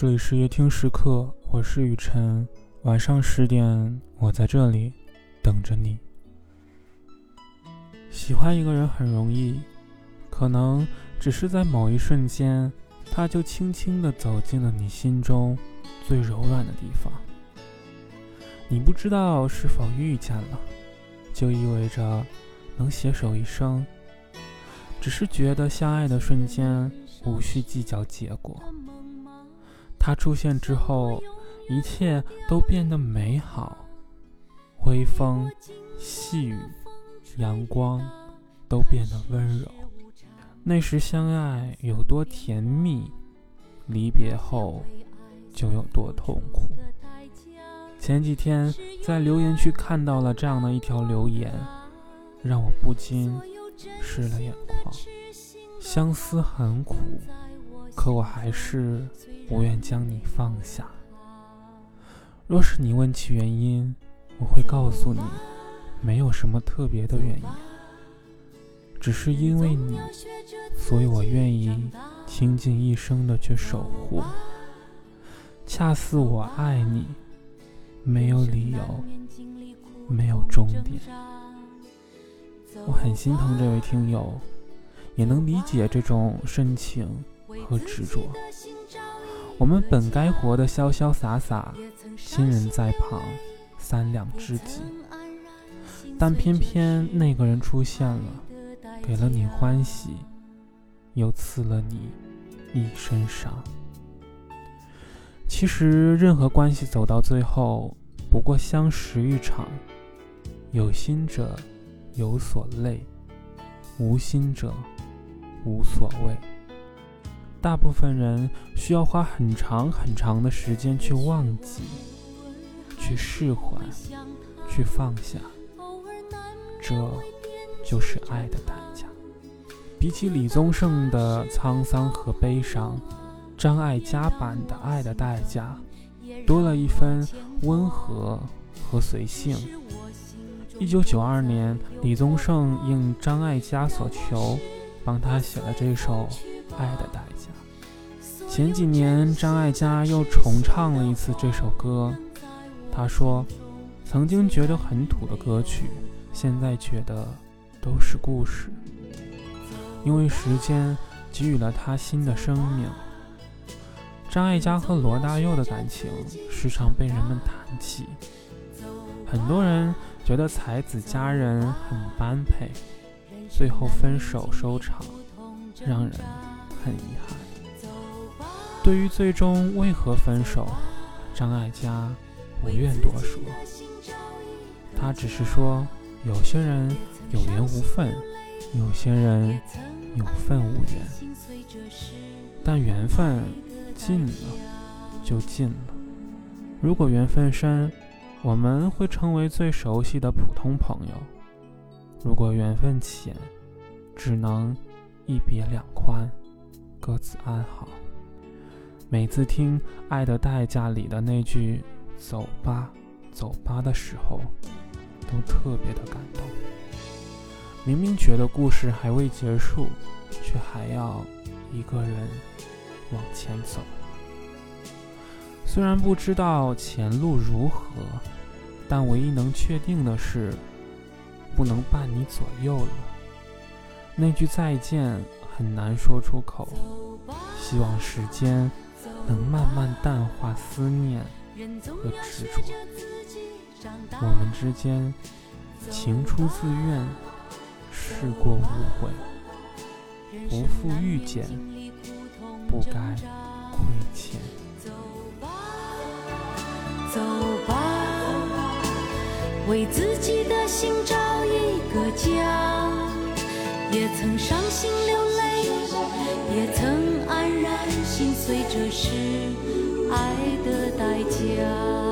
这里是夜听时刻，我是雨晨。晚上十点，我在这里等着你。喜欢一个人很容易，可能只是在某一瞬间，他就轻轻地走进了你心中最柔软的地方。你不知道是否遇见了，就意味着能携手一生。只是觉得相爱的瞬间，无需计较结果。他出现之后，一切都变得美好，微风、细雨、阳光都变得温柔。那时相爱有多甜蜜，离别后就有多痛苦。前几天在留言区看到了这样的一条留言，让我不禁湿了眼眶。相思很苦。可我还是不愿将你放下。若是你问起原因，我会告诉你，没有什么特别的原因，只是因为你，所以我愿意倾尽一生的去守护。恰似我爱你，没有理由，没有终点。我很心疼这位听友，也能理解这种深情。和执着，我们本该活得潇潇洒洒，亲人在旁，三两知己。但偏偏那个人出现了，给了你欢喜，又赐了你一身伤。其实，任何关系走到最后，不过相识一场。有心者有所累，无心者无所谓。大部分人需要花很长很长的时间去忘记、去释怀、去放下，这就是爱的代价。比起李宗盛的沧桑和悲伤，张艾嘉版的《爱的代价》多了一分温和和随性。一九九二年，李宗盛应张艾嘉所求，帮他写了这首。爱的代价。前几年，张艾嘉又重唱了一次这首歌。他说：“曾经觉得很土的歌曲，现在觉得都是故事，因为时间给予了他新的生命。”张艾嘉和罗大佑的感情时常被人们谈起，很多人觉得才子佳人很般配，最后分手收场，让人。很遗憾，对于最终为何分手，张艾嘉不愿多说。他只是说，有些人有缘无分，有些人有份无缘。但缘分尽了就尽了。如果缘分深，我们会成为最熟悉的普通朋友；如果缘分浅，只能一别两宽。各自安好。每次听《爱的代价》里的那句“走吧，走吧”的时候，都特别的感动。明明觉得故事还未结束，却还要一个人往前走。虽然不知道前路如何，但唯一能确定的是，不能伴你左右了。那句再见。很难说出口，希望时间能慢慢淡化思念和执着。我们之间情出自愿，事过无悔，不负遇见，不该亏欠。走吧，走吧，为自己的心找一个家，也曾伤心流泪。也曾黯然心碎，这是爱的代价。